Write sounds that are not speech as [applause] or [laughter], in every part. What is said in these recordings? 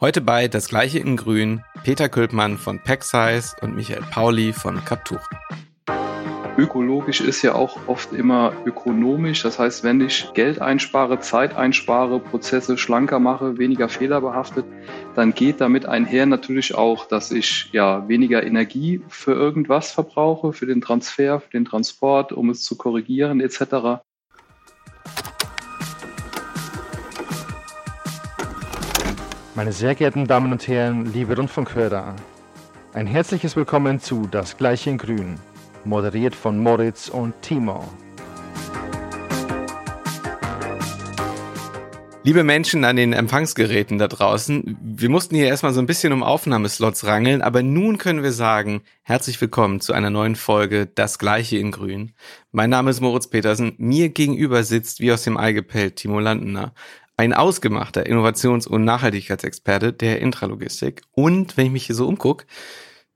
Heute bei Das Gleiche in Grün, Peter Külpmann von Packsize und Michael Pauli von Captur. Ökologisch ist ja auch oft immer ökonomisch. Das heißt, wenn ich Geld einspare, Zeit einspare, Prozesse schlanker mache, weniger fehlerbehaftet, dann geht damit einher natürlich auch, dass ich ja weniger Energie für irgendwas verbrauche, für den Transfer, für den Transport, um es zu korrigieren etc. Meine sehr geehrten Damen und Herren, liebe Rundfunkhörer, ein herzliches Willkommen zu Das Gleiche in Grün, moderiert von Moritz und Timo. Liebe Menschen an den Empfangsgeräten da draußen, wir mussten hier erstmal so ein bisschen um Aufnahmeslots rangeln, aber nun können wir sagen, herzlich willkommen zu einer neuen Folge Das Gleiche in Grün. Mein Name ist Moritz Petersen, mir gegenüber sitzt wie aus dem Ei gepellt Timo Landener, ein ausgemachter Innovations- und Nachhaltigkeitsexperte der Intralogistik. Und wenn ich mich hier so umgucke,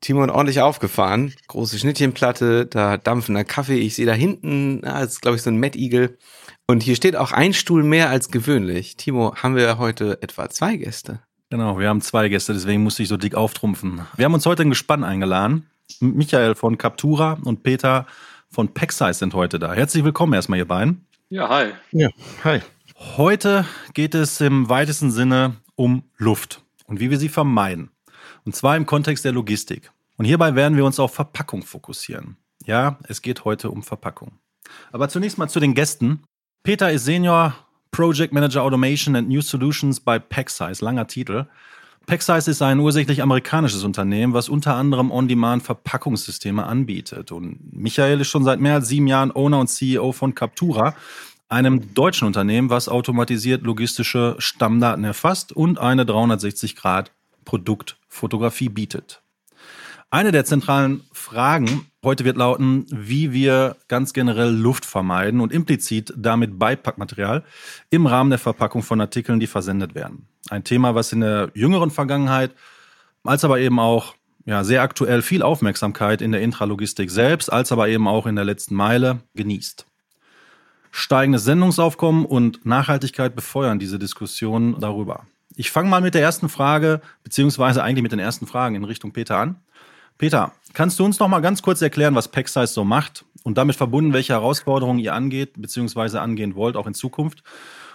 Timon ordentlich aufgefahren, große Schnittchenplatte, da dampfender Kaffee. Ich sehe da hinten, das ist glaube ich so ein Mad Eagle. Und hier steht auch ein Stuhl mehr als gewöhnlich. Timo, haben wir heute etwa zwei Gäste? Genau, wir haben zwei Gäste, deswegen musste ich so dick auftrumpfen. Wir haben uns heute ein Gespann eingeladen. Michael von Captura und Peter von Packsize sind heute da. Herzlich willkommen erstmal, ihr beiden. Ja, hi. Ja, hi. Heute geht es im weitesten Sinne um Luft und wie wir sie vermeiden. Und zwar im Kontext der Logistik. Und hierbei werden wir uns auf Verpackung fokussieren. Ja, es geht heute um Verpackung. Aber zunächst mal zu den Gästen. Peter ist Senior Project Manager Automation and New Solutions bei Packsize, langer Titel. Packsize ist ein ursächlich amerikanisches Unternehmen, was unter anderem On-Demand-Verpackungssysteme anbietet. Und Michael ist schon seit mehr als sieben Jahren Owner und CEO von Captura, einem deutschen Unternehmen, was automatisiert logistische Stammdaten erfasst und eine 360-Grad-Produktfotografie bietet. Eine der zentralen Fragen heute wird lauten, wie wir ganz generell Luft vermeiden und implizit damit Beipackmaterial im Rahmen der Verpackung von Artikeln, die versendet werden. Ein Thema, was in der jüngeren Vergangenheit, als aber eben auch ja, sehr aktuell viel Aufmerksamkeit in der Intralogistik selbst, als aber eben auch in der letzten Meile genießt. Steigendes Sendungsaufkommen und Nachhaltigkeit befeuern diese Diskussion darüber. Ich fange mal mit der ersten Frage, beziehungsweise eigentlich mit den ersten Fragen in Richtung Peter an. Peter, kannst du uns noch mal ganz kurz erklären, was Packsize so macht und damit verbunden, welche Herausforderungen ihr angeht, beziehungsweise angehen wollt, auch in Zukunft?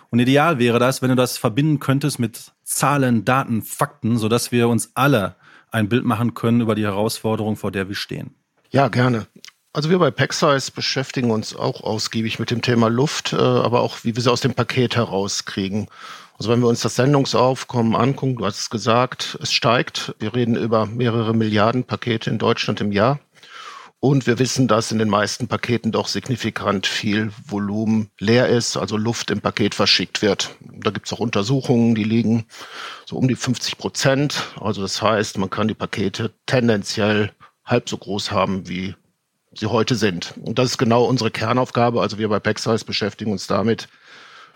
Und ideal wäre das, wenn du das verbinden könntest mit Zahlen, Daten, Fakten, sodass wir uns alle ein Bild machen können über die Herausforderung, vor der wir stehen. Ja, gerne. Also wir bei Packsize beschäftigen uns auch ausgiebig mit dem Thema Luft, äh, aber auch wie wir sie aus dem Paket herauskriegen. Also wenn wir uns das Sendungsaufkommen angucken, du hast es gesagt, es steigt. Wir reden über mehrere Milliarden Pakete in Deutschland im Jahr. Und wir wissen, dass in den meisten Paketen doch signifikant viel Volumen leer ist, also Luft im Paket verschickt wird. Da gibt es auch Untersuchungen, die liegen so um die 50 Prozent. Also das heißt, man kann die Pakete tendenziell halb so groß haben wie sie heute sind. Und das ist genau unsere Kernaufgabe. Also wir bei Packsize beschäftigen uns damit,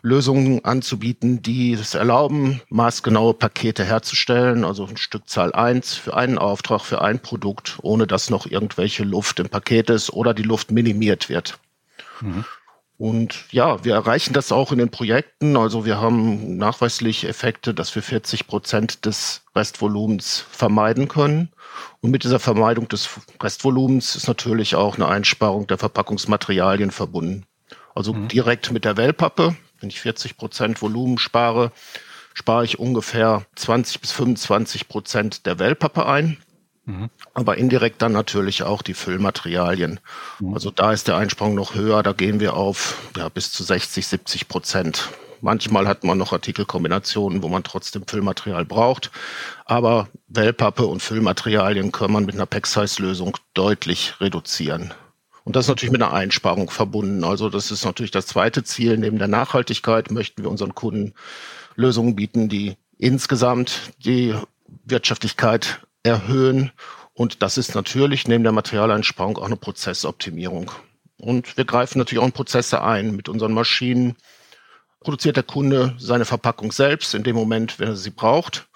Lösungen anzubieten, die es erlauben, maßgenaue Pakete herzustellen, also ein Stückzahl eins für einen Auftrag, für ein Produkt, ohne dass noch irgendwelche Luft im Paket ist oder die Luft minimiert wird. Mhm. Und ja, wir erreichen das auch in den Projekten. Also wir haben nachweislich Effekte, dass wir 40 Prozent des Restvolumens vermeiden können. Und mit dieser Vermeidung des Restvolumens ist natürlich auch eine Einsparung der Verpackungsmaterialien verbunden. Also mhm. direkt mit der Wellpappe, wenn ich 40 Prozent Volumen spare, spare ich ungefähr 20 bis 25 Prozent der Wellpappe ein. Mhm. Aber indirekt dann natürlich auch die Füllmaterialien. Mhm. Also da ist der Einsprung noch höher, da gehen wir auf ja, bis zu 60, 70 Prozent. Manchmal hat man noch Artikelkombinationen, wo man trotzdem Füllmaterial braucht. Aber Wellpappe und Füllmaterialien kann man mit einer Pack-Size-Lösung deutlich reduzieren. Und das ist natürlich mit einer Einsparung verbunden. Also das ist natürlich das zweite Ziel. Neben der Nachhaltigkeit möchten wir unseren Kunden Lösungen bieten, die insgesamt die Wirtschaftlichkeit erhöhen. Und das ist natürlich neben der Materialeinsparung auch eine Prozessoptimierung. Und wir greifen natürlich auch in Prozesse ein mit unseren Maschinen, produziert der Kunde seine Verpackung selbst in dem Moment, wenn er sie braucht.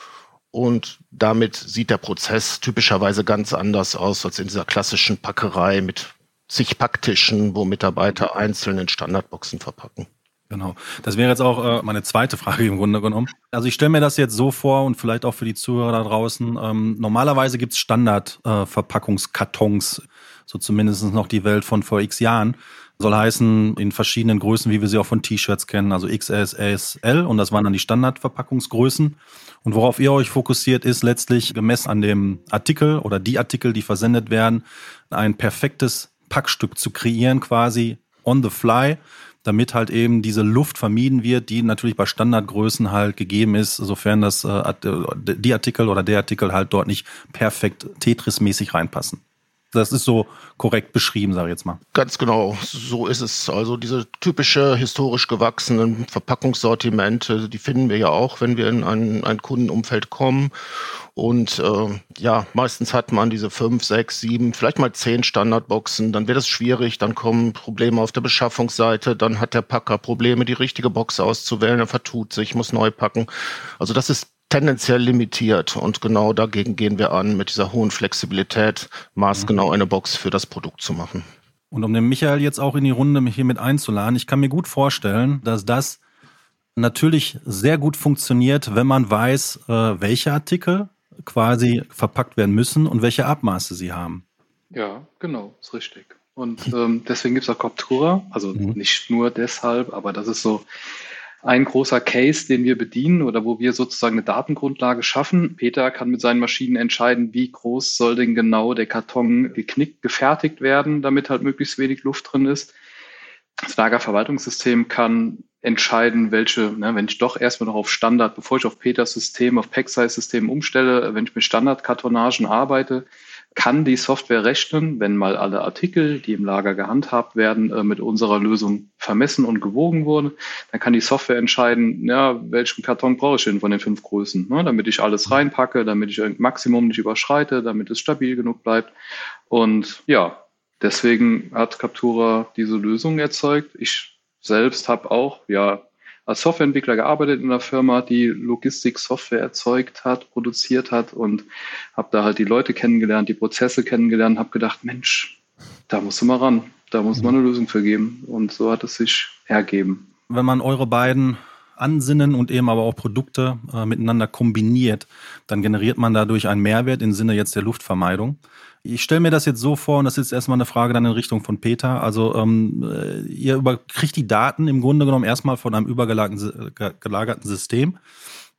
Und damit sieht der Prozess typischerweise ganz anders aus als in dieser klassischen Packerei mit zig Packtischen, wo Mitarbeiter einzeln in Standardboxen verpacken. Genau. Das wäre jetzt auch äh, meine zweite Frage im Grunde genommen. Also ich stelle mir das jetzt so vor und vielleicht auch für die Zuhörer da draußen. Ähm, normalerweise gibt's Standard-Verpackungskartons, äh, so zumindest noch die Welt von vor x Jahren. Soll heißen, in verschiedenen Größen, wie wir sie auch von T-Shirts kennen, also XS, S, L und das waren dann die Standardverpackungsgrößen. Und worauf ihr euch fokussiert, ist letztlich gemessen an dem Artikel oder die Artikel, die versendet werden, ein perfektes Packstück zu kreieren, quasi on the fly, damit halt eben diese Luft vermieden wird, die natürlich bei Standardgrößen halt gegeben ist, sofern das äh, die Artikel oder der Artikel halt dort nicht perfekt Tetris-mäßig reinpassen. Das ist so korrekt beschrieben, sage ich jetzt mal. Ganz genau, so ist es. Also diese typische historisch gewachsenen Verpackungssortimente, die finden wir ja auch, wenn wir in ein, ein Kundenumfeld kommen. Und äh, ja, meistens hat man diese fünf, sechs, sieben, vielleicht mal zehn Standardboxen. Dann wird es schwierig, dann kommen Probleme auf der Beschaffungsseite, dann hat der Packer Probleme, die richtige Box auszuwählen, er vertut sich, muss neu packen. Also das ist tendenziell limitiert und genau dagegen gehen wir an, mit dieser hohen Flexibilität maßgenau eine Box für das Produkt zu machen. Und um den Michael jetzt auch in die Runde hier mit einzuladen, ich kann mir gut vorstellen, dass das natürlich sehr gut funktioniert, wenn man weiß, äh, welche Artikel quasi verpackt werden müssen und welche Abmaße sie haben. Ja, genau, ist richtig. Und ähm, deswegen gibt es auch Captura, also mhm. nicht nur deshalb, aber das ist so ein großer Case, den wir bedienen oder wo wir sozusagen eine Datengrundlage schaffen. Peter kann mit seinen Maschinen entscheiden, wie groß soll denn genau der Karton geknickt, gefertigt werden, damit halt möglichst wenig Luft drin ist. Das Lagerverwaltungssystem kann entscheiden, welche, ne, wenn ich doch erstmal noch auf Standard, bevor ich auf Peters System, auf Pack-Size-System umstelle, wenn ich mit Standardkartonagen arbeite, kann die Software rechnen, wenn mal alle Artikel, die im Lager gehandhabt werden, äh, mit unserer Lösung vermessen und gewogen wurden, dann kann die Software entscheiden, ja, welchen Karton brauche ich denn von den fünf Größen, ne, damit ich alles reinpacke, damit ich ein Maximum nicht überschreite, damit es stabil genug bleibt. Und ja, deswegen hat Captura diese Lösung erzeugt. Ich selbst habe auch, ja, als Softwareentwickler gearbeitet in einer Firma, die Logistik-Software erzeugt hat, produziert hat und habe da halt die Leute kennengelernt, die Prozesse kennengelernt, habe gedacht, Mensch, da musst du mal ran, da muss man eine Lösung für geben und so hat es sich ergeben. Wenn man eure beiden Ansinnen und eben aber auch Produkte äh, miteinander kombiniert, dann generiert man dadurch einen Mehrwert im Sinne jetzt der Luftvermeidung. Ich stelle mir das jetzt so vor, und das ist erstmal eine Frage dann in Richtung von Peter. Also ähm, äh, ihr über, kriegt die Daten im Grunde genommen erstmal von einem übergelagerten System,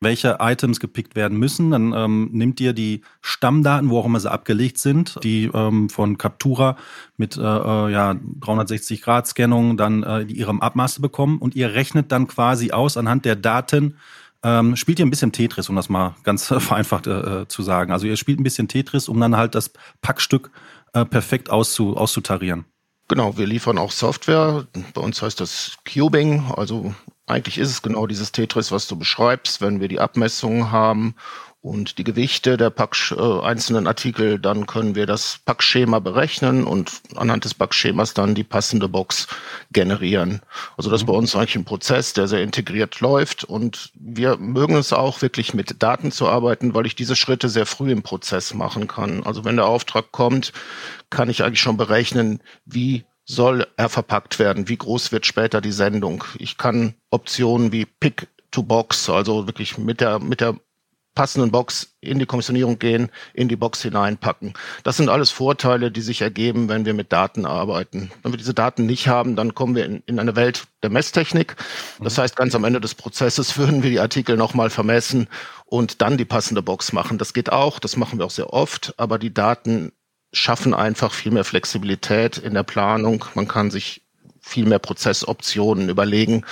welche Items gepickt werden müssen. Dann ähm, nimmt ihr die Stammdaten, wo auch immer sie abgelegt sind, die ähm, von Captura mit äh, äh ja, 360 Grad Scannung dann äh, ihrem Abmaße bekommen und ihr rechnet dann quasi aus anhand der Daten, ähm, spielt ihr ein bisschen Tetris, um das mal ganz [laughs] vereinfacht äh, zu sagen. Also ihr spielt ein bisschen Tetris, um dann halt das Packstück äh, perfekt auszu, auszutarieren. Genau, wir liefern auch Software. Bei uns heißt das Cubing. Also eigentlich ist es genau dieses Tetris, was du beschreibst, wenn wir die Abmessungen haben und die Gewichte der Pack, äh, einzelnen Artikel, dann können wir das Packschema berechnen und anhand des Packschemas dann die passende Box generieren. Also das ist bei uns eigentlich ein Prozess, der sehr integriert läuft und wir mögen es auch wirklich mit Daten zu arbeiten, weil ich diese Schritte sehr früh im Prozess machen kann. Also wenn der Auftrag kommt, kann ich eigentlich schon berechnen, wie soll er verpackt werden, wie groß wird später die Sendung. Ich kann Optionen wie Pick to Box, also wirklich mit der, mit der passenden Box in die Kommissionierung gehen, in die Box hineinpacken. Das sind alles Vorteile, die sich ergeben, wenn wir mit Daten arbeiten. Wenn wir diese Daten nicht haben, dann kommen wir in, in eine Welt der Messtechnik. Das heißt, ganz am Ende des Prozesses [laughs] würden wir die Artikel nochmal vermessen und dann die passende Box machen. Das geht auch, das machen wir auch sehr oft, aber die Daten schaffen einfach viel mehr Flexibilität in der Planung. Man kann sich viel mehr Prozessoptionen überlegen,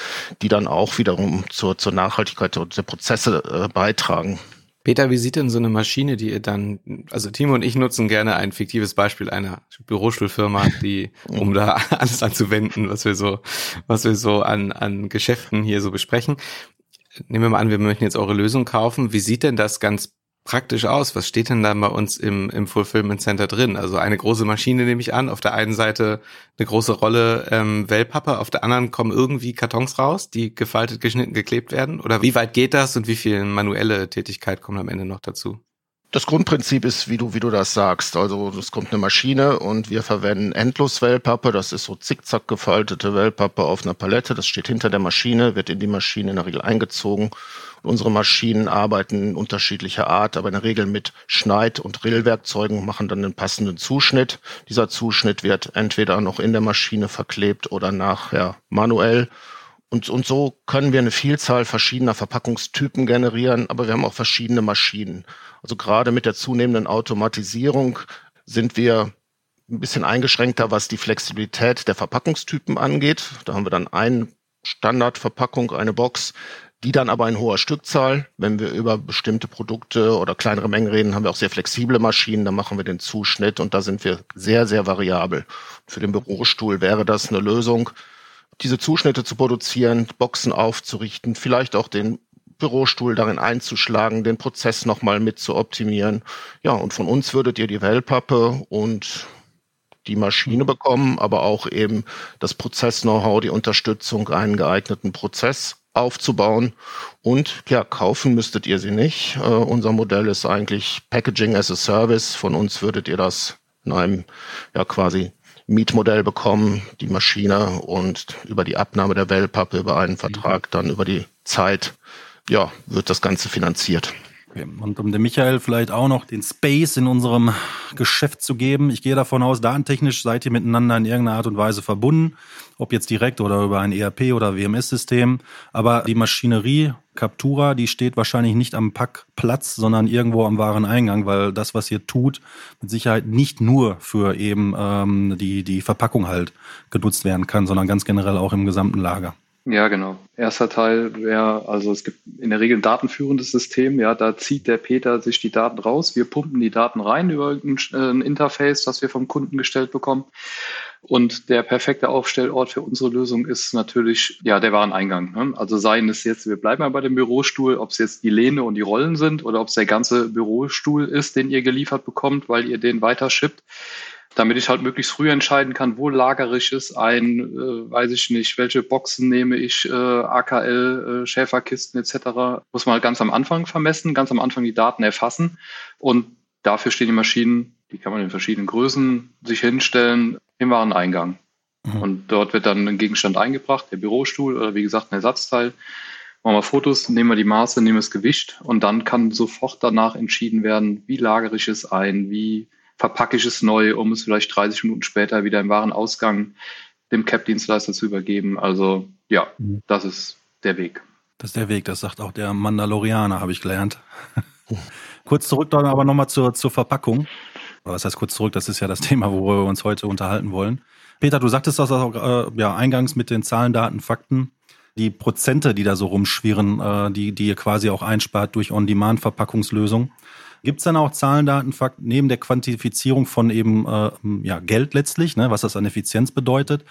die dann auch wiederum zur, zur Nachhaltigkeit der Prozesse äh, beitragen. Peter, wie sieht denn so eine Maschine, die ihr dann, also Timo und ich nutzen gerne ein fiktives Beispiel einer Bürostuhlfirma, die, um da [laughs] alles anzuwenden, was wir so, was wir so an, an Geschäften hier so besprechen. Nehmen wir mal an, wir möchten jetzt eure Lösung kaufen. Wie sieht denn das ganz praktisch aus? Was steht denn da bei uns im, im Fulfillment Center drin? Also eine große Maschine nehme ich an, auf der einen Seite eine große Rolle ähm, Wellpappe, auf der anderen kommen irgendwie Kartons raus, die gefaltet, geschnitten, geklebt werden? Oder wie weit geht das und wie viel manuelle Tätigkeit kommt am Ende noch dazu? Das Grundprinzip ist, wie du, wie du das sagst. Also es kommt eine Maschine und wir verwenden Endlos-Wellpappe. Das ist so zickzack gefaltete Wellpappe auf einer Palette. Das steht hinter der Maschine, wird in die Maschine in der Regel eingezogen. Unsere Maschinen arbeiten unterschiedlicher Art, aber in der Regel mit Schneid- und Drillwerkzeugen, machen dann den passenden Zuschnitt. Dieser Zuschnitt wird entweder noch in der Maschine verklebt oder nachher manuell. Und, und so können wir eine Vielzahl verschiedener Verpackungstypen generieren, aber wir haben auch verschiedene Maschinen. Also gerade mit der zunehmenden Automatisierung sind wir ein bisschen eingeschränkter, was die Flexibilität der Verpackungstypen angeht. Da haben wir dann eine Standardverpackung, eine Box, die dann aber in hoher Stückzahl. Wenn wir über bestimmte Produkte oder kleinere Mengen reden, haben wir auch sehr flexible Maschinen. Da machen wir den Zuschnitt und da sind wir sehr, sehr variabel. Für den Bürostuhl wäre das eine Lösung, diese Zuschnitte zu produzieren, Boxen aufzurichten, vielleicht auch den Bürostuhl darin einzuschlagen, den Prozess nochmal mit zu optimieren. Ja, und von uns würdet ihr die Wellpappe und die Maschine bekommen, aber auch eben das Prozess-Know-how, die Unterstützung, einen geeigneten Prozess aufzubauen. Und ja, kaufen müsstet ihr sie nicht. Äh, unser Modell ist eigentlich Packaging as a Service. Von uns würdet ihr das in einem ja quasi Mietmodell bekommen, die Maschine und über die Abnahme der Wellpappe, über einen Vertrag, dann über die Zeit, ja, wird das Ganze finanziert. Und um dem Michael vielleicht auch noch den Space in unserem Geschäft zu geben. Ich gehe davon aus, datentechnisch seid ihr miteinander in irgendeiner Art und Weise verbunden, ob jetzt direkt oder über ein ERP oder WMS-System. Aber die Maschinerie Captura, die steht wahrscheinlich nicht am Packplatz, sondern irgendwo am Wareneingang, weil das, was ihr tut, mit Sicherheit nicht nur für eben ähm, die, die Verpackung halt genutzt werden kann, sondern ganz generell auch im gesamten Lager. Ja, genau. Erster Teil wäre, also es gibt in der Regel ein datenführendes System, ja, da zieht der Peter sich die Daten raus, wir pumpen die Daten rein über ein, äh, ein Interface, das wir vom Kunden gestellt bekommen. Und der perfekte Aufstellort für unsere Lösung ist natürlich ja der Wareneingang. Ne? Also seien es jetzt, wir bleiben mal bei dem Bürostuhl, ob es jetzt die Lehne und die Rollen sind oder ob es der ganze Bürostuhl ist, den ihr geliefert bekommt, weil ihr den weiterschippt damit ich halt möglichst früh entscheiden kann, wo lagere ich es ein, äh, weiß ich nicht, welche Boxen nehme ich, äh, AKL, äh, Schäferkisten etc. Muss man halt ganz am Anfang vermessen, ganz am Anfang die Daten erfassen und dafür stehen die Maschinen, die kann man in verschiedenen Größen sich hinstellen, im Wareneingang. Mhm. Und dort wird dann ein Gegenstand eingebracht, der Bürostuhl oder wie gesagt ein Ersatzteil. Machen wir Fotos, nehmen wir die Maße, nehmen wir das Gewicht und dann kann sofort danach entschieden werden, wie lagere ich es ein, wie verpacke ich es neu, um es vielleicht 30 Minuten später wieder im Warenausgang dem Cap-Dienstleister zu übergeben. Also ja, mhm. das ist der Weg. Das ist der Weg, das sagt auch der Mandalorianer, habe ich gelernt. [laughs] kurz zurück dann aber nochmal zur, zur Verpackung. Was heißt kurz zurück? Das ist ja das [laughs] Thema, worüber wir uns heute unterhalten wollen. Peter, du sagtest das auch äh, ja, eingangs mit den Zahlen, Daten, Fakten. Die Prozente, die da so rumschwirren, äh, die, die ihr quasi auch einspart durch On-Demand-Verpackungslösungen. Gibt es dann auch Zahlen, Daten, Fakten neben der Quantifizierung von eben äh, ja, Geld letztlich, ne, was das an Effizienz bedeutet,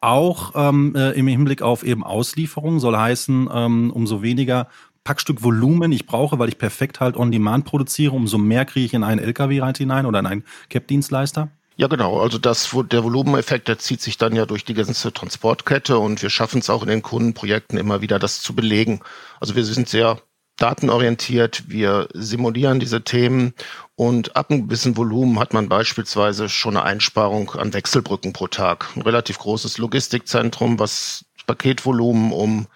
auch ähm, äh, im Hinblick auf eben Auslieferung soll heißen, ähm, umso weniger Packstück Volumen ich brauche, weil ich perfekt halt on demand produziere, umso mehr kriege ich in einen LKW rein hinein oder in einen Cap-Dienstleister? Ja, genau. Also das, der Volumeneffekt, der zieht sich dann ja durch die ganze Transportkette und wir schaffen es auch in den Kundenprojekten immer wieder, das zu belegen. Also wir sind sehr datenorientiert, wir simulieren diese Themen und ab einem gewissen Volumen hat man beispielsweise schon eine Einsparung an Wechselbrücken pro Tag. Ein relativ großes Logistikzentrum, was Paketvolumen um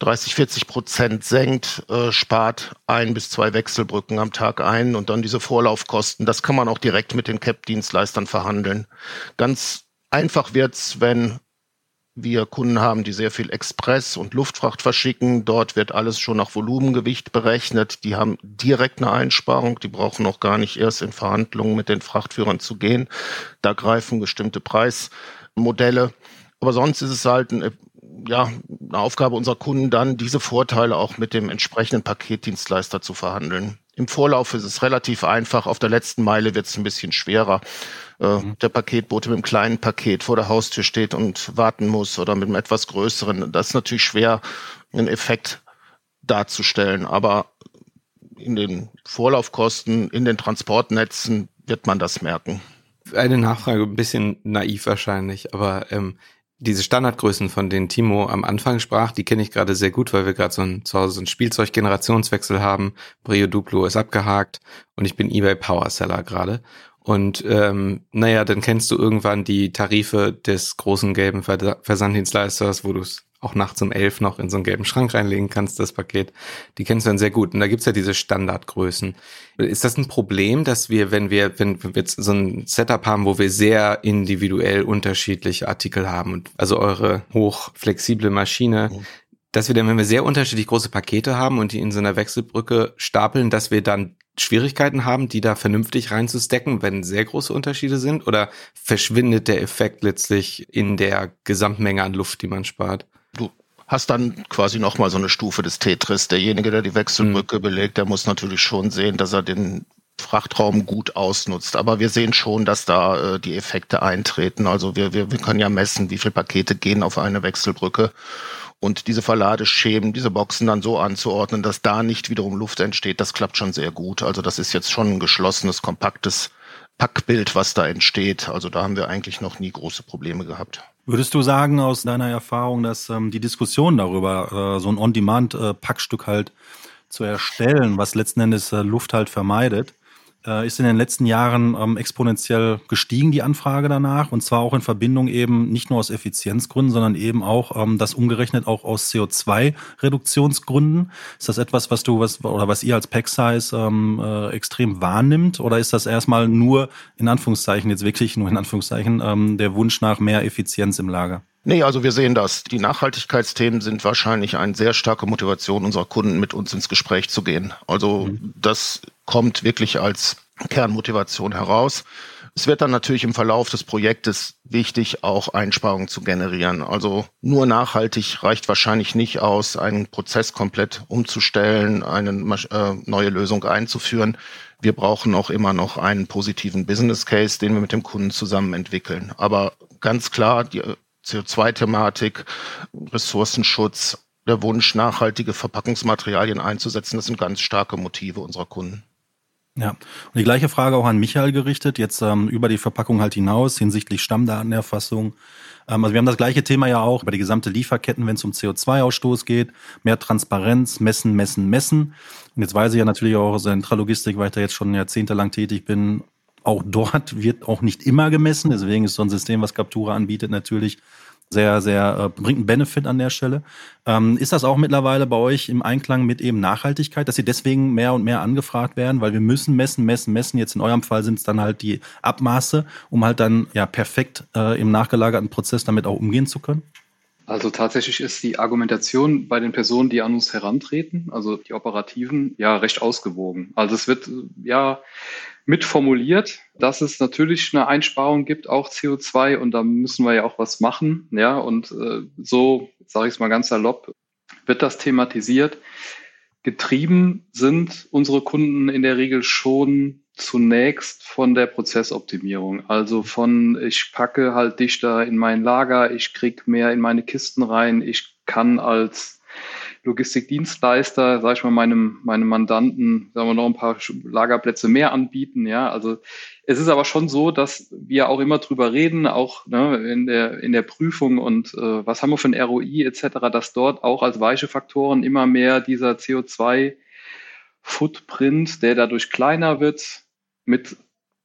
30, 40 Prozent senkt, äh, spart ein bis zwei Wechselbrücken am Tag ein und dann diese Vorlaufkosten. Das kann man auch direkt mit den CAP-Dienstleistern verhandeln. Ganz einfach wird's, wenn wir Kunden haben, die sehr viel Express und Luftfracht verschicken. Dort wird alles schon nach Volumengewicht berechnet. Die haben direkt eine Einsparung. Die brauchen noch gar nicht erst in Verhandlungen mit den Frachtführern zu gehen. Da greifen bestimmte Preismodelle. Aber sonst ist es halt ein, ja, eine Aufgabe unserer Kunden dann, diese Vorteile auch mit dem entsprechenden Paketdienstleister zu verhandeln. Im Vorlauf ist es relativ einfach. Auf der letzten Meile wird es ein bisschen schwerer äh, mhm. der Paketbote mit einem kleinen Paket vor der Haustür steht und warten muss oder mit einem etwas größeren. Das ist natürlich schwer, einen Effekt darzustellen. Aber in den Vorlaufkosten, in den Transportnetzen wird man das merken. Eine Nachfrage, ein bisschen naiv wahrscheinlich, aber ähm, Diese Standardgrößen, von denen Timo am Anfang sprach, die kenne ich gerade sehr gut, weil wir gerade so ein, zu Hause so einen Spielzeuggenerationswechsel haben. Brio Duplo ist abgehakt und ich bin eBay Power Seller gerade. Und ähm, naja, dann kennst du irgendwann die Tarife des großen gelben Versanddienstleisters, wo du es auch nachts um elf noch in so einen gelben Schrank reinlegen kannst, das Paket. Die kennst du dann sehr gut. Und da gibt's ja diese Standardgrößen. Ist das ein Problem, dass wir, wenn wir, wenn wir jetzt so ein Setup haben, wo wir sehr individuell unterschiedliche Artikel haben und also eure hochflexible Maschine, mhm. dass wir dann, wenn wir sehr unterschiedlich große Pakete haben und die in so einer Wechselbrücke stapeln, dass wir dann Schwierigkeiten haben, die da vernünftig reinzustecken, wenn sehr große Unterschiede sind? Oder verschwindet der Effekt letztlich in der Gesamtmenge an Luft, die man spart? Hast dann quasi nochmal so eine Stufe des Tetris. Derjenige, der die Wechselbrücke mhm. belegt, der muss natürlich schon sehen, dass er den Frachtraum gut ausnutzt. Aber wir sehen schon, dass da äh, die Effekte eintreten. Also wir, wir, wir können ja messen, wie viele Pakete gehen auf eine Wechselbrücke und diese Verladeschemen, diese Boxen dann so anzuordnen, dass da nicht wiederum Luft entsteht, das klappt schon sehr gut. Also das ist jetzt schon ein geschlossenes, kompaktes Packbild, was da entsteht. Also da haben wir eigentlich noch nie große Probleme gehabt. Würdest du sagen aus deiner Erfahrung, dass ähm, die Diskussion darüber, äh, so ein On-Demand-Packstück äh, halt zu erstellen, was letzten Endes äh, Luft halt vermeidet, äh, ist in den letzten Jahren ähm, exponentiell gestiegen, die Anfrage danach. Und zwar auch in Verbindung eben nicht nur aus Effizienzgründen, sondern eben auch ähm, das umgerechnet auch aus CO2-Reduktionsgründen. Ist das etwas, was du, was oder was ihr als Pack-Size ähm, äh, extrem wahrnimmt? Oder ist das erstmal nur, in Anführungszeichen, jetzt wirklich nur in Anführungszeichen, ähm, der Wunsch nach mehr Effizienz im Lager? Nee, also wir sehen das. Die Nachhaltigkeitsthemen sind wahrscheinlich eine sehr starke Motivation unserer Kunden, mit uns ins Gespräch zu gehen. Also mhm. das kommt wirklich als Kernmotivation heraus. Es wird dann natürlich im Verlauf des Projektes wichtig, auch Einsparungen zu generieren. Also nur nachhaltig reicht wahrscheinlich nicht aus, einen Prozess komplett umzustellen, eine äh, neue Lösung einzuführen. Wir brauchen auch immer noch einen positiven Business Case, den wir mit dem Kunden zusammen entwickeln. Aber ganz klar, die CO2-Thematik, Ressourcenschutz, der Wunsch, nachhaltige Verpackungsmaterialien einzusetzen, das sind ganz starke Motive unserer Kunden. Ja, und die gleiche Frage auch an Michael gerichtet, jetzt ähm, über die Verpackung halt hinaus hinsichtlich Stammdatenerfassung. Ähm, also wir haben das gleiche Thema ja auch über die gesamte Lieferketten, wenn es um CO2-Ausstoß geht, mehr Transparenz, messen, messen, messen. Und jetzt weiß ich ja natürlich auch aus der Intralogistik, weil ich da jetzt schon jahrzehntelang tätig bin, auch dort wird auch nicht immer gemessen. Deswegen ist so ein System, was Captura anbietet, natürlich sehr, sehr, äh, bringt einen Benefit an der Stelle. Ähm, ist das auch mittlerweile bei euch im Einklang mit eben Nachhaltigkeit, dass sie deswegen mehr und mehr angefragt werden? Weil wir müssen messen, messen, messen. Jetzt in eurem Fall sind es dann halt die Abmaße, um halt dann ja perfekt äh, im nachgelagerten Prozess damit auch umgehen zu können? Also tatsächlich ist die Argumentation bei den Personen, die an uns herantreten, also die Operativen, ja recht ausgewogen. Also es wird ja mitformuliert, dass es natürlich eine Einsparung gibt, auch CO2, und da müssen wir ja auch was machen. Ja, und äh, so, sage ich es mal ganz salopp, wird das thematisiert. Getrieben sind unsere Kunden in der Regel schon zunächst von der Prozessoptimierung. Also von, ich packe halt dichter in mein Lager, ich krieg mehr in meine Kisten rein, ich kann als Logistikdienstleister, sage ich mal, meinem, meinem Mandanten, sagen wir noch ein paar Lagerplätze mehr anbieten. Ja, also es ist aber schon so, dass wir auch immer drüber reden, auch ne, in der in der Prüfung und äh, was haben wir für ein ROI etc., dass dort auch als weiche Faktoren immer mehr dieser CO2 Footprint, der dadurch kleiner wird, mit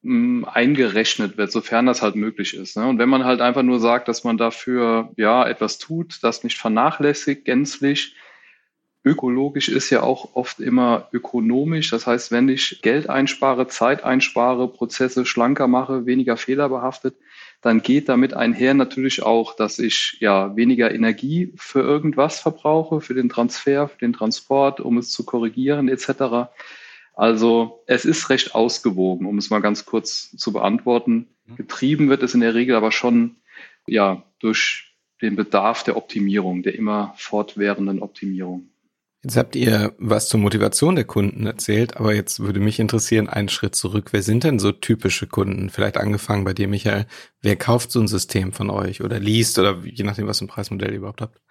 mh, eingerechnet wird, sofern das halt möglich ist. Ne? Und wenn man halt einfach nur sagt, dass man dafür ja etwas tut, das nicht vernachlässigt gänzlich, ökologisch ist ja auch oft immer ökonomisch. Das heißt, wenn ich Geld einspare, Zeit einspare, Prozesse schlanker mache, weniger fehlerbehaftet, dann geht damit einher natürlich auch, dass ich ja weniger Energie für irgendwas verbrauche, für den Transfer, für den Transport, um es zu korrigieren etc. Also es ist recht ausgewogen, um es mal ganz kurz zu beantworten. Mhm. Getrieben wird es in der Regel aber schon ja durch den Bedarf der Optimierung, der immer fortwährenden Optimierung. Jetzt habt ihr was zur Motivation der Kunden erzählt, aber jetzt würde mich interessieren, einen Schritt zurück. Wer sind denn so typische Kunden? Vielleicht angefangen bei dir, Michael. Wer kauft so ein System von euch oder liest oder je nachdem, was für ein Preismodell ihr überhaupt habt?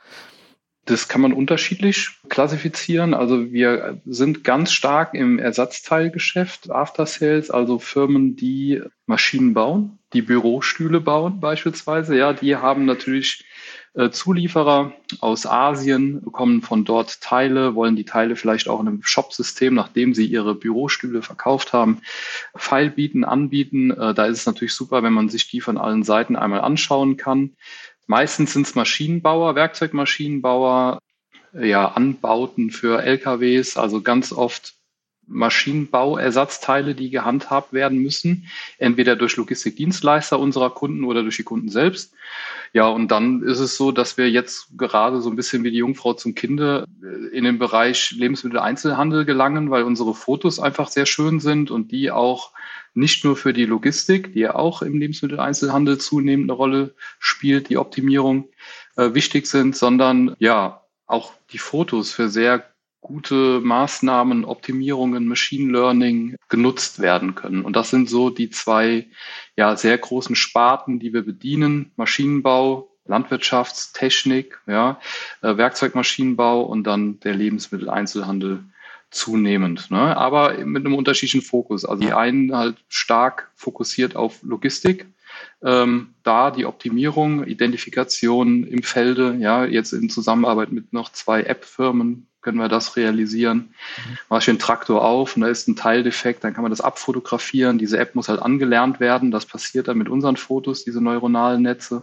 Das kann man unterschiedlich klassifizieren. Also wir sind ganz stark im Ersatzteilgeschäft, After Sales, also Firmen, die Maschinen bauen, die Bürostühle bauen beispielsweise. Ja, die haben natürlich Zulieferer aus Asien, bekommen von dort Teile, wollen die Teile vielleicht auch in einem Shop-System, nachdem sie ihre Bürostühle verkauft haben, Feil bieten, anbieten. Äh, da ist es natürlich super, wenn man sich die von allen Seiten einmal anschauen kann. Meistens sind es Maschinenbauer, Werkzeugmaschinenbauer, ja, Anbauten für LKWs, also ganz oft Maschinenbauersatzteile, die gehandhabt werden müssen, entweder durch Logistikdienstleister unserer Kunden oder durch die Kunden selbst. Ja, und dann ist es so, dass wir jetzt gerade so ein bisschen wie die Jungfrau zum Kinde äh, in den Bereich Lebensmitteleinzelhandel gelangen, weil unsere Fotos einfach sehr schön sind und die auch nicht nur für die Logistik, die ja auch im Lebensmitteleinzelhandel zunehmend eine Rolle spielt, die Optimierung äh, wichtig sind, sondern ja, auch die Fotos für sehr gute Maßnahmen, Optimierungen, Machine Learning genutzt werden können. Und das sind so die zwei ja, sehr großen Sparten, die wir bedienen. Maschinenbau, Landwirtschaftstechnik, ja, äh, Werkzeugmaschinenbau und dann der Lebensmitteleinzelhandel zunehmend. Ne? Aber mit einem unterschiedlichen Fokus. Also die einen halt stark fokussiert auf Logistik, ähm, da die Optimierung, Identifikation im Felde, ja, jetzt in Zusammenarbeit mit noch zwei App-Firmen, können wir das realisieren. Mhm. Mache ich den Traktor auf und da ist ein Teildefekt, dann kann man das abfotografieren. Diese App muss halt angelernt werden. Das passiert dann mit unseren Fotos, diese neuronalen Netze.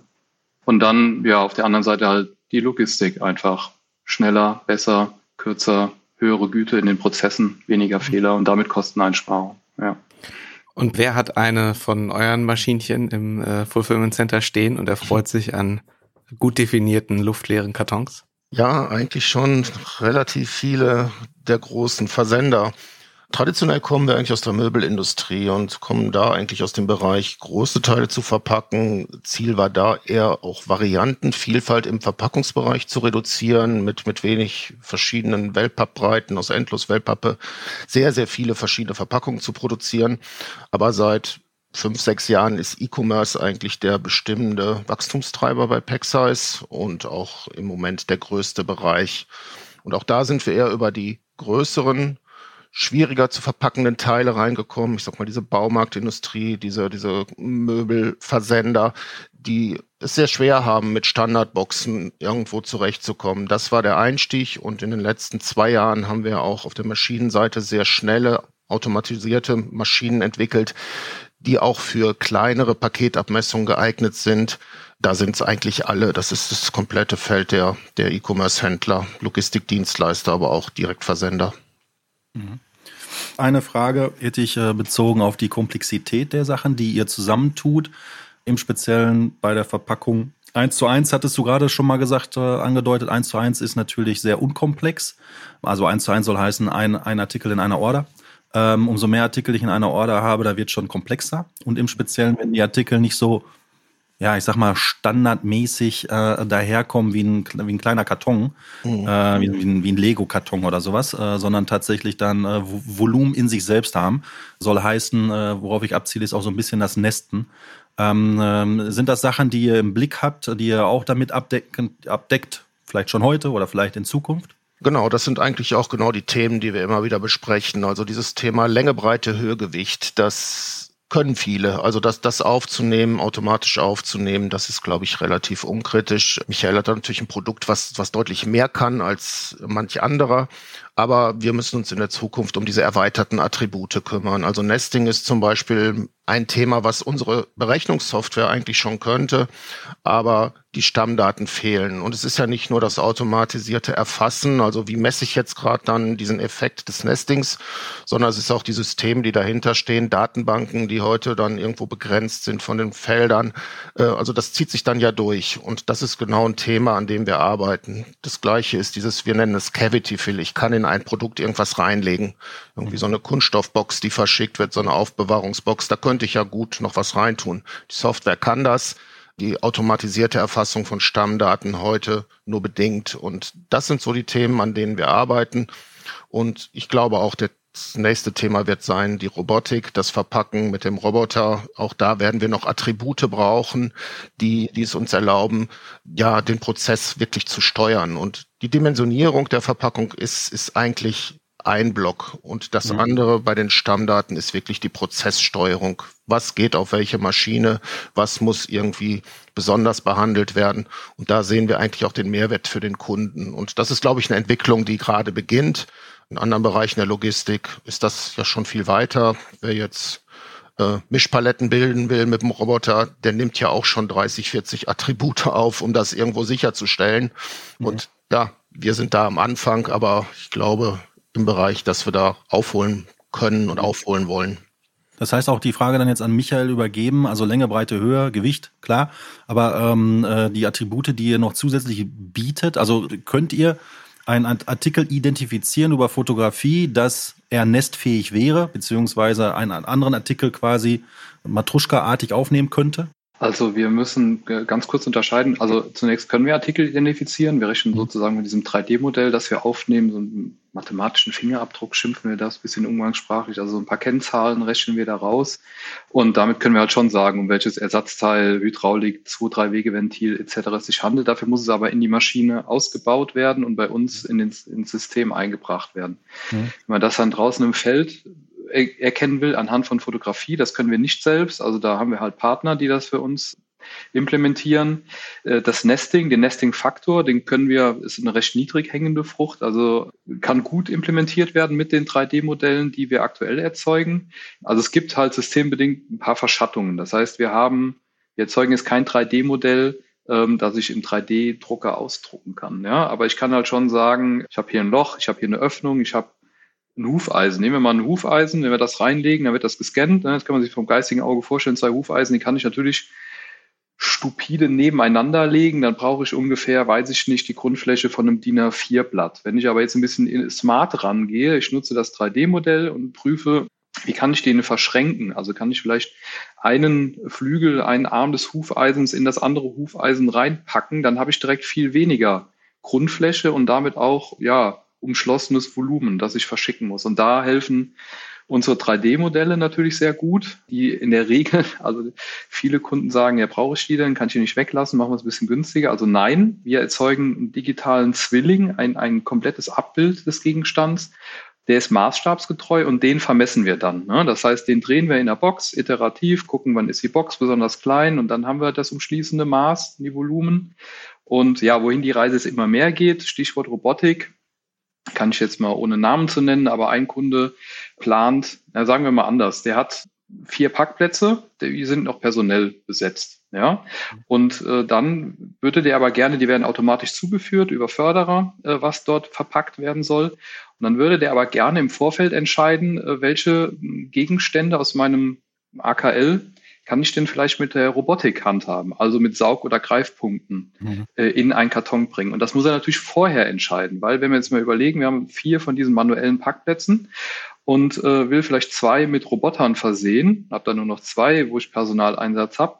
Und dann, ja, auf der anderen Seite halt die Logistik einfach schneller, besser, kürzer, höhere Güte in den Prozessen, weniger mhm. Fehler und damit Kosteneinsparung. Ja. Und wer hat eine von euren Maschinchen im äh, Fulfillment Center stehen und erfreut sich an gut definierten luftleeren Kartons? Ja, eigentlich schon relativ viele der großen Versender. Traditionell kommen wir eigentlich aus der Möbelindustrie und kommen da eigentlich aus dem Bereich, große Teile zu verpacken. Ziel war da eher auch Variantenvielfalt im Verpackungsbereich zu reduzieren, mit, mit wenig verschiedenen Wellpappbreiten aus endlos Wellpappe sehr, sehr viele verschiedene Verpackungen zu produzieren. Aber seit fünf, sechs Jahren ist E-Commerce eigentlich der bestimmende Wachstumstreiber bei Packsize und auch im Moment der größte Bereich. Und auch da sind wir eher über die größeren, schwieriger zu verpackenden Teile reingekommen. Ich sag mal, diese Baumarktindustrie, diese, diese Möbelversender, die es sehr schwer haben, mit Standardboxen irgendwo zurechtzukommen. Das war der Einstieg und in den letzten zwei Jahren haben wir auch auf der Maschinenseite sehr schnelle automatisierte Maschinen entwickelt, die auch für kleinere Paketabmessungen geeignet sind. Da sind es eigentlich alle. Das ist das komplette Feld der, der E-Commerce-Händler, Logistikdienstleister, aber auch Direktversender. Mhm. Eine Frage hätte ich äh, bezogen auf die Komplexität der Sachen, die ihr zusammentut, im Speziellen bei der Verpackung. Eins zu eins hattest du gerade schon mal gesagt, äh, angedeutet. Eins zu eins ist natürlich sehr unkomplex. Also eins zu eins soll heißen, ein, ein Artikel in einer Order. Ähm, umso mehr Artikel ich in einer Order habe, da wird schon komplexer. Und im Speziellen, wenn die Artikel nicht so, ja, ich sag mal, standardmäßig äh, daherkommen wie ein, wie ein kleiner Karton, mhm. äh, wie, wie, ein, wie ein Lego-Karton oder sowas, äh, sondern tatsächlich dann äh, Volumen in sich selbst haben. Soll heißen, äh, worauf ich abziele, ist auch so ein bisschen das Nesten. Ähm, ähm, sind das Sachen, die ihr im Blick habt, die ihr auch damit abdecken, abdeckt, vielleicht schon heute oder vielleicht in Zukunft? Genau, das sind eigentlich auch genau die Themen, die wir immer wieder besprechen. Also dieses Thema Länge, Breite, Höhe, Gewicht, das können viele. Also das, das aufzunehmen, automatisch aufzunehmen, das ist, glaube ich, relativ unkritisch. Michael hat da natürlich ein Produkt, was, was deutlich mehr kann als manch anderer. Aber wir müssen uns in der Zukunft um diese erweiterten Attribute kümmern. Also Nesting ist zum Beispiel ein Thema, was unsere Berechnungssoftware eigentlich schon könnte, aber die Stammdaten fehlen. Und es ist ja nicht nur das automatisierte Erfassen, also wie messe ich jetzt gerade dann diesen Effekt des Nestings, sondern es ist auch die Systeme, die dahinter stehen, Datenbanken, die heute dann irgendwo begrenzt sind von den Feldern. Äh, also das zieht sich dann ja durch. Und das ist genau ein Thema, an dem wir arbeiten. Das gleiche ist dieses, wir nennen es Cavity Fill. Ich kann in ein Produkt irgendwas reinlegen. Irgendwie so eine Kunststoffbox, die verschickt wird, so eine Aufbewahrungsbox. Da könnte ich ja gut noch was reintun. Die Software kann das die automatisierte Erfassung von Stammdaten heute nur bedingt. Und das sind so die Themen, an denen wir arbeiten. Und ich glaube auch, das nächste Thema wird sein die Robotik, das Verpacken mit dem Roboter. Auch da werden wir noch Attribute brauchen, die, die es uns erlauben, ja, den Prozess wirklich zu steuern. Und die Dimensionierung der Verpackung ist, ist eigentlich ein Block. Und das mhm. andere bei den Stammdaten ist wirklich die Prozesssteuerung. Was geht auf welche Maschine? Was muss irgendwie besonders behandelt werden? Und da sehen wir eigentlich auch den Mehrwert für den Kunden. Und das ist, glaube ich, eine Entwicklung, die gerade beginnt. In anderen Bereichen der Logistik ist das ja schon viel weiter. Wer jetzt äh, Mischpaletten bilden will mit dem Roboter, der nimmt ja auch schon 30, 40 Attribute auf, um das irgendwo sicherzustellen. Mhm. Und ja, wir sind da am Anfang, aber ich glaube im Bereich, dass wir da aufholen können und aufholen wollen. Das heißt auch die Frage dann jetzt an Michael übergeben, also Länge, Breite, Höhe, Gewicht, klar. Aber ähm, äh, die Attribute, die ihr noch zusätzlich bietet, also könnt ihr einen Artikel identifizieren über Fotografie, dass er nestfähig wäre, beziehungsweise einen anderen Artikel quasi Matruschka-artig aufnehmen könnte? Also wir müssen ganz kurz unterscheiden. Also zunächst können wir Artikel identifizieren. Wir rechnen mhm. sozusagen mit diesem 3D-Modell, das wir aufnehmen, so einen mathematischen Fingerabdruck schimpfen wir das, bisschen umgangssprachlich. Also ein paar Kennzahlen rechnen wir da raus. Und damit können wir halt schon sagen, um welches Ersatzteil, Hydraulik, 2-3-Wege-Ventil etc. es sich handelt. Dafür muss es aber in die Maschine ausgebaut werden und bei uns in den, ins System eingebracht werden. Mhm. Wenn man das dann draußen im Feld erkennen will anhand von Fotografie. Das können wir nicht selbst. Also da haben wir halt Partner, die das für uns implementieren. Äh, das Nesting, den Nesting-Faktor, den können wir, ist eine recht niedrig hängende Frucht, also kann gut implementiert werden mit den 3D-Modellen, die wir aktuell erzeugen. Also es gibt halt systembedingt ein paar Verschattungen. Das heißt, wir haben, wir erzeugen jetzt kein 3D-Modell, ähm, das ich im 3D-Drucker ausdrucken kann. Ja, aber ich kann halt schon sagen, ich habe hier ein Loch, ich habe hier eine Öffnung, ich habe ein Hufeisen. Nehmen wir mal ein Hufeisen, wenn wir das reinlegen, dann wird das gescannt. Ne? Das kann man sich vom geistigen Auge vorstellen. Zwei Hufeisen, die kann ich natürlich stupide nebeneinander legen. Dann brauche ich ungefähr, weiß ich nicht, die Grundfläche von einem DIN A4-Blatt. Wenn ich aber jetzt ein bisschen smart rangehe, ich nutze das 3D-Modell und prüfe, wie kann ich den verschränken? Also kann ich vielleicht einen Flügel, einen Arm des Hufeisens in das andere Hufeisen reinpacken, dann habe ich direkt viel weniger Grundfläche und damit auch, ja, umschlossenes Volumen, das ich verschicken muss. Und da helfen unsere 3D-Modelle natürlich sehr gut, die in der Regel, [laughs] also viele Kunden sagen, ja, brauche ich die denn, kann ich die nicht weglassen, machen wir es ein bisschen günstiger. Also nein, wir erzeugen einen digitalen Zwilling, ein, ein komplettes Abbild des Gegenstands. Der ist maßstabsgetreu und den vermessen wir dann. Ne? Das heißt, den drehen wir in der Box iterativ, gucken, wann ist die Box besonders klein und dann haben wir das umschließende Maß, die Volumen. Und ja, wohin die Reise es immer mehr geht, Stichwort Robotik, kann ich jetzt mal ohne Namen zu nennen, aber ein Kunde plant, na, sagen wir mal anders, der hat vier Parkplätze, die sind noch personell besetzt. Ja, und äh, dann würde der aber gerne, die werden automatisch zugeführt über Förderer, äh, was dort verpackt werden soll. Und dann würde der aber gerne im Vorfeld entscheiden, äh, welche Gegenstände aus meinem AKL kann ich denn vielleicht mit der Robotik handhaben, also mit Saug- oder Greifpunkten mhm. äh, in einen Karton bringen? Und das muss er natürlich vorher entscheiden, weil wenn wir jetzt mal überlegen, wir haben vier von diesen manuellen Packplätzen und äh, will vielleicht zwei mit Robotern versehen, habe dann nur noch zwei, wo ich Personaleinsatz habe,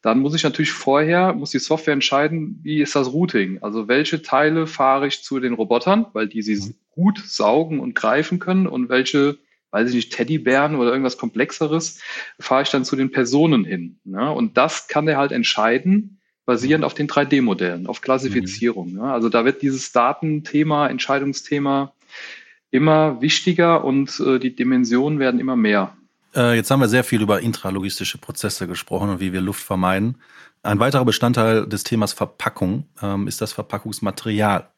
dann muss ich natürlich vorher, muss die Software entscheiden, wie ist das Routing? Also welche Teile fahre ich zu den Robotern, weil die sie mhm. gut saugen und greifen können und welche weiß ich nicht, Teddybären oder irgendwas Komplexeres, fahre ich dann zu den Personen hin. Ne? Und das kann der halt entscheiden, basierend auf den 3D-Modellen, auf Klassifizierung. Mhm. Ne? Also da wird dieses Datenthema, Entscheidungsthema immer wichtiger und äh, die Dimensionen werden immer mehr. Äh, jetzt haben wir sehr viel über intralogistische Prozesse gesprochen und wie wir Luft vermeiden. Ein weiterer Bestandteil des Themas Verpackung ähm, ist das Verpackungsmaterial.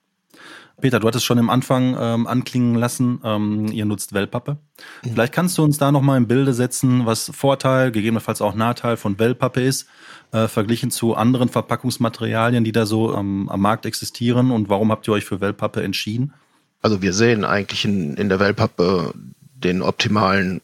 Peter, du hattest schon im Anfang ähm, anklingen lassen, ähm, ihr nutzt Wellpappe. Mhm. Vielleicht kannst du uns da nochmal im Bilde setzen, was Vorteil, gegebenenfalls auch Nachteil von Wellpappe ist, äh, verglichen zu anderen Verpackungsmaterialien, die da so ähm, am Markt existieren und warum habt ihr euch für Wellpappe entschieden? Also wir sehen eigentlich in, in der Wellpappe den optimalen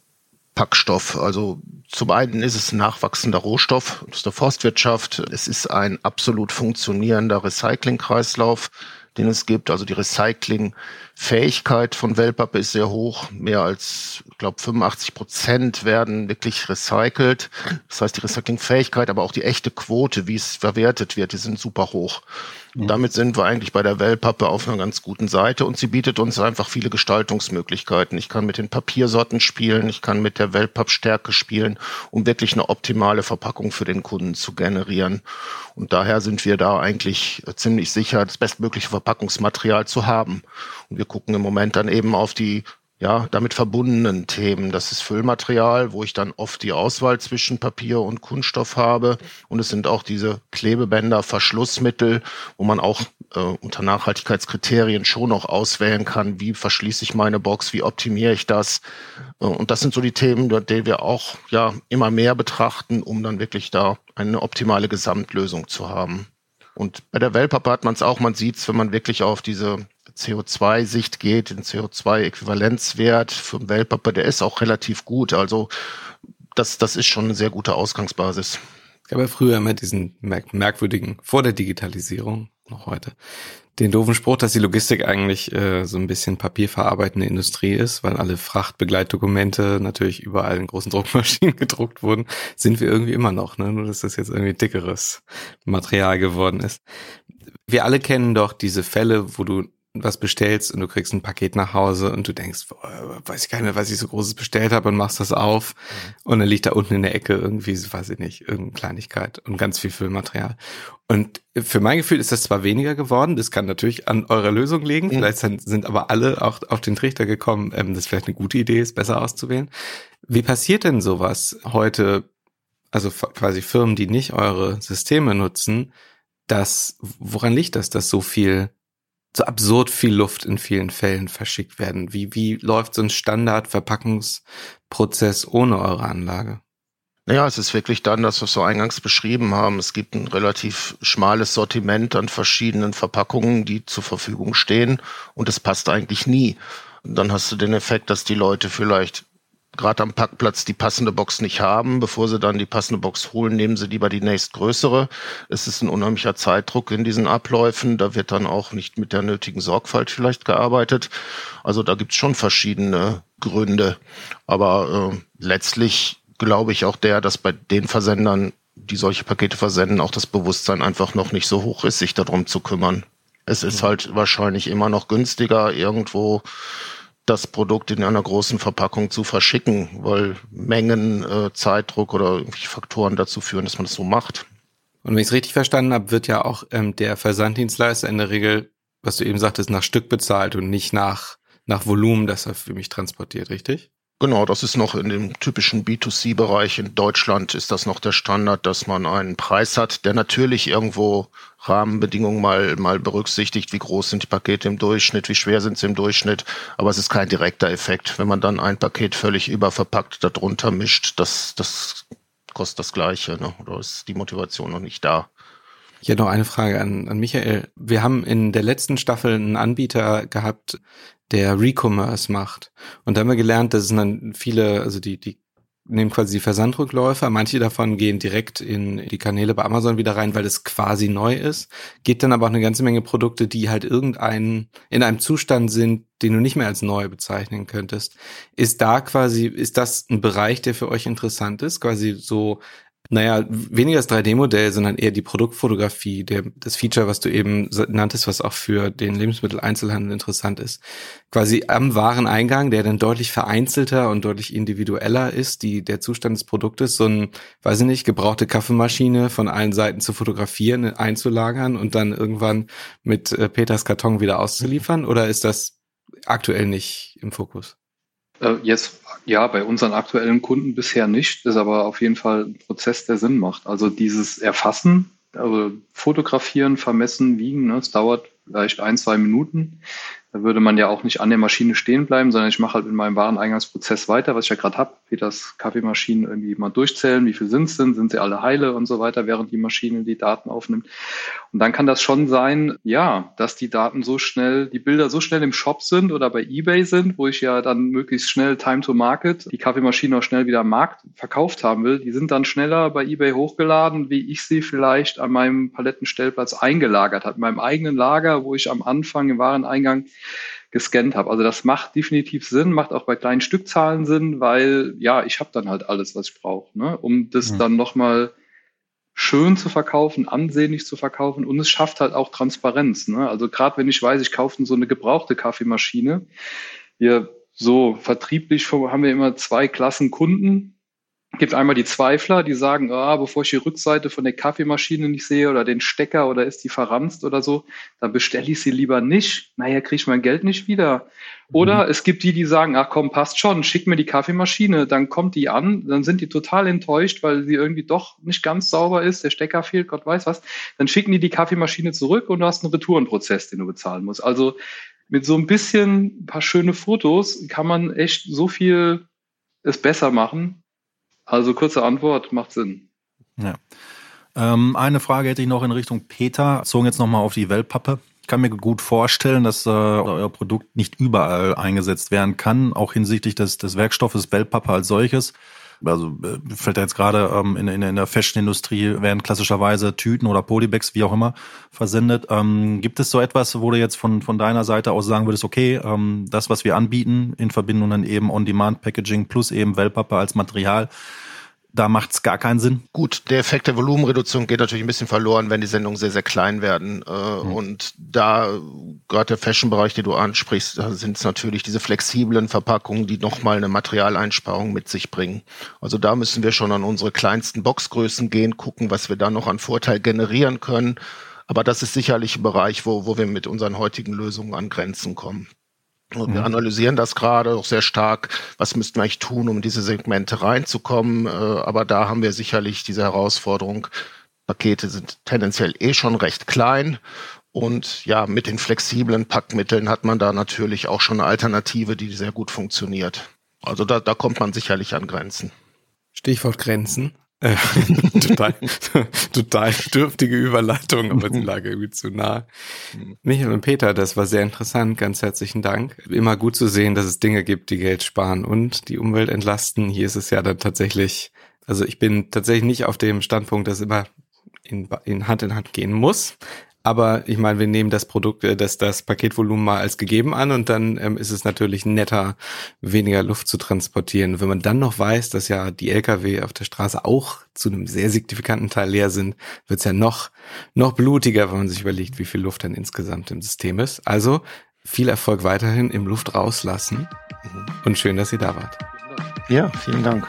Packstoff. Also zum einen ist es ein nachwachsender Rohstoff aus der Forstwirtschaft. Es ist ein absolut funktionierender Recyclingkreislauf den es gibt. Also die Recyclingfähigkeit von Wellpappe ist sehr hoch. Mehr als, ich glaube, 85 Prozent werden wirklich recycelt. Das heißt, die Recyclingfähigkeit, aber auch die echte Quote, wie es verwertet wird, die sind super hoch. Und damit sind wir eigentlich bei der Wellpappe auf einer ganz guten Seite und sie bietet uns einfach viele Gestaltungsmöglichkeiten. Ich kann mit den Papiersorten spielen, ich kann mit der Wellpappstärke spielen, um wirklich eine optimale Verpackung für den Kunden zu generieren. Und daher sind wir da eigentlich ziemlich sicher, das bestmögliche Verpackungsmaterial zu haben. Und wir gucken im Moment dann eben auf die ja, damit verbundenen Themen. Das ist Füllmaterial, wo ich dann oft die Auswahl zwischen Papier und Kunststoff habe. Und es sind auch diese Klebebänder, Verschlussmittel, wo man auch äh, unter Nachhaltigkeitskriterien schon noch auswählen kann, wie verschließe ich meine Box, wie optimiere ich das. Äh, und das sind so die Themen, die wir auch ja immer mehr betrachten, um dann wirklich da eine optimale Gesamtlösung zu haben. Und bei der Wellpappe hat man es auch, man sieht es, wenn man wirklich auf diese CO2-Sicht geht, den CO2-Äquivalenzwert für den Wellpappe, der ist auch relativ gut. Also das, das ist schon eine sehr gute Ausgangsbasis. Es gab ja früher immer diesen merkwürdigen, vor der Digitalisierung, noch heute, den doofen Spruch, dass die Logistik eigentlich äh, so ein bisschen papierverarbeitende Industrie ist, weil alle Frachtbegleitdokumente natürlich überall in großen [laughs] Druckmaschinen gedruckt wurden, sind wir irgendwie immer noch, ne? nur dass das jetzt irgendwie dickeres Material geworden ist. Wir alle kennen doch diese Fälle, wo du was bestellst und du kriegst ein Paket nach Hause und du denkst, weiß ich gar nicht mehr, was ich so Großes bestellt habe und machst das auf und dann liegt da unten in der Ecke irgendwie, weiß ich nicht, irgendeine Kleinigkeit und ganz viel Füllmaterial. Und für mein Gefühl ist das zwar weniger geworden, das kann natürlich an eurer Lösung liegen, mhm. vielleicht sind aber alle auch auf den Trichter gekommen, ähm, dass vielleicht eine gute Idee ist, besser auszuwählen. Wie passiert denn sowas heute, also quasi Firmen, die nicht eure Systeme nutzen, dass, woran liegt das, dass so viel so absurd viel Luft in vielen Fällen verschickt werden. Wie, wie läuft so ein Standardverpackungsprozess ohne eure Anlage? Naja, es ist wirklich dann, dass wir es so eingangs beschrieben haben. Es gibt ein relativ schmales Sortiment an verschiedenen Verpackungen, die zur Verfügung stehen und es passt eigentlich nie. Dann hast du den Effekt, dass die Leute vielleicht gerade am Parkplatz die passende Box nicht haben. Bevor sie dann die passende Box holen, nehmen sie lieber die nächstgrößere. Es ist ein unheimlicher Zeitdruck in diesen Abläufen. Da wird dann auch nicht mit der nötigen Sorgfalt vielleicht gearbeitet. Also da gibt's schon verschiedene Gründe. Aber äh, letztlich glaube ich auch der, dass bei den Versendern, die solche Pakete versenden, auch das Bewusstsein einfach noch nicht so hoch ist, sich darum zu kümmern. Es ist halt wahrscheinlich immer noch günstiger, irgendwo das Produkt in einer großen Verpackung zu verschicken, weil Mengen, äh, Zeitdruck oder irgendwelche Faktoren dazu führen, dass man das so macht. Und wenn ich es richtig verstanden habe, wird ja auch ähm, der Versanddienstleister in der Regel, was du eben sagtest, nach Stück bezahlt und nicht nach, nach Volumen, das er für mich transportiert, richtig? Genau, das ist noch in dem typischen B2C-Bereich. In Deutschland ist das noch der Standard, dass man einen Preis hat, der natürlich irgendwo Rahmenbedingungen mal, mal berücksichtigt. Wie groß sind die Pakete im Durchschnitt? Wie schwer sind sie im Durchschnitt? Aber es ist kein direkter Effekt. Wenn man dann ein Paket völlig überverpackt darunter mischt, das, das kostet das Gleiche, ne? Oder ist die Motivation noch nicht da? Ich hätte noch eine Frage an, an Michael. Wir haben in der letzten Staffel einen Anbieter gehabt, der Recommerce macht. Und da haben wir gelernt, dass es dann viele, also die, die nehmen quasi die Versandrückläufer. Manche davon gehen direkt in die Kanäle bei Amazon wieder rein, weil es quasi neu ist. Geht dann aber auch eine ganze Menge Produkte, die halt irgendeinen, in einem Zustand sind, den du nicht mehr als neu bezeichnen könntest. Ist da quasi, ist das ein Bereich, der für euch interessant ist? Quasi so naja, weniger das 3D-Modell, sondern eher die Produktfotografie, der, das Feature, was du eben nanntest, was auch für den Lebensmitteleinzelhandel interessant ist. Quasi am Wareneingang, der dann deutlich vereinzelter und deutlich individueller ist, die, der Zustand des Produktes, so ein, weiß ich nicht, gebrauchte Kaffeemaschine von allen Seiten zu fotografieren, einzulagern und dann irgendwann mit äh, Peters Karton wieder auszuliefern? Oder ist das aktuell nicht im Fokus? Äh, jetzt, ja, bei unseren aktuellen Kunden bisher nicht, ist aber auf jeden Fall ein Prozess, der Sinn macht. Also dieses Erfassen, also fotografieren, vermessen, wiegen, ne, es dauert vielleicht ein, zwei Minuten. Da würde man ja auch nicht an der Maschine stehen bleiben, sondern ich mache halt in meinem Wareneingangsprozess weiter, was ich ja gerade habe. Peters Kaffeemaschinen irgendwie mal durchzählen, wie viel sind es denn, sind sie alle heile und so weiter, während die Maschine die Daten aufnimmt. Und dann kann das schon sein, ja, dass die Daten so schnell, die Bilder so schnell im Shop sind oder bei eBay sind, wo ich ja dann möglichst schnell Time to Market die Kaffeemaschine auch schnell wieder am Markt verkauft haben will. Die sind dann schneller bei eBay hochgeladen, wie ich sie vielleicht an meinem Palettenstellplatz eingelagert habe, in meinem eigenen Lager, wo ich am Anfang im Wareneingang gescannt habe. Also das macht definitiv Sinn, macht auch bei kleinen Stückzahlen Sinn, weil ja, ich habe dann halt alles, was ich brauche, ne? um das mhm. dann nochmal schön zu verkaufen, ansehnlich zu verkaufen und es schafft halt auch Transparenz. Ne? Also gerade wenn ich weiß, ich kaufe so eine gebrauchte Kaffeemaschine, wir so vertrieblich haben wir immer zwei Klassen Kunden. Gibt einmal die Zweifler, die sagen, ah, bevor ich die Rückseite von der Kaffeemaschine nicht sehe oder den Stecker oder ist die verranzt oder so, dann bestelle ich sie lieber nicht. Naja, kriege ich mein Geld nicht wieder. Oder mhm. es gibt die, die sagen, ach komm, passt schon, schick mir die Kaffeemaschine, dann kommt die an, dann sind die total enttäuscht, weil sie irgendwie doch nicht ganz sauber ist, der Stecker fehlt, Gott weiß was. Dann schicken die die Kaffeemaschine zurück und du hast einen Retourenprozess, den du bezahlen musst. Also mit so ein bisschen ein paar schöne Fotos kann man echt so viel es besser machen. Also kurze Antwort, macht Sinn. Ja. Ähm, eine Frage hätte ich noch in Richtung Peter, zogen jetzt nochmal auf die Wellpappe. Ich kann mir gut vorstellen, dass äh, euer Produkt nicht überall eingesetzt werden kann, auch hinsichtlich des, des Werkstoffes Wellpappe als solches also äh, fällt da jetzt gerade ähm, in, in, in der Fashion-Industrie werden klassischerweise Tüten oder Polybags, wie auch immer, versendet. Ähm, gibt es so etwas, wo du jetzt von, von deiner Seite aus sagen würdest, okay, ähm, das, was wir anbieten, in Verbindung dann eben On-Demand-Packaging plus eben Wellpappe als Material, da macht es gar keinen Sinn. Gut, der Effekt der Volumenreduktion geht natürlich ein bisschen verloren, wenn die Sendungen sehr, sehr klein werden. Mhm. Und da, gerade der Fashion-Bereich, den du ansprichst, da sind es natürlich diese flexiblen Verpackungen, die nochmal eine Materialeinsparung mit sich bringen. Also da müssen wir schon an unsere kleinsten Boxgrößen gehen, gucken, was wir da noch an Vorteil generieren können. Aber das ist sicherlich ein Bereich, wo, wo wir mit unseren heutigen Lösungen an Grenzen kommen. Und wir mhm. analysieren das gerade auch sehr stark. Was müssten wir eigentlich tun, um in diese Segmente reinzukommen? Äh, aber da haben wir sicherlich diese Herausforderung. Pakete sind tendenziell eh schon recht klein. Und ja, mit den flexiblen Packmitteln hat man da natürlich auch schon eine Alternative, die sehr gut funktioniert. Also da, da kommt man sicherlich an Grenzen. Stichwort Grenzen. Äh, [laughs] total, [laughs] total dürftige Überleitung, aber sie lag irgendwie zu nah. Michael und Peter, das war sehr interessant. Ganz herzlichen Dank. Immer gut zu sehen, dass es Dinge gibt, die Geld sparen und die Umwelt entlasten. Hier ist es ja dann tatsächlich, also ich bin tatsächlich nicht auf dem Standpunkt, dass immer in, in Hand in Hand gehen muss. Aber ich meine, wir nehmen das Produkt, äh, das, das Paketvolumen mal als gegeben an und dann ähm, ist es natürlich netter, weniger Luft zu transportieren. Wenn man dann noch weiß, dass ja die Lkw auf der Straße auch zu einem sehr signifikanten Teil leer sind, wird's ja noch, noch blutiger, wenn man sich überlegt, wie viel Luft dann insgesamt im System ist. Also viel Erfolg weiterhin im Luft rauslassen und schön, dass ihr da wart. Ja, vielen Dank.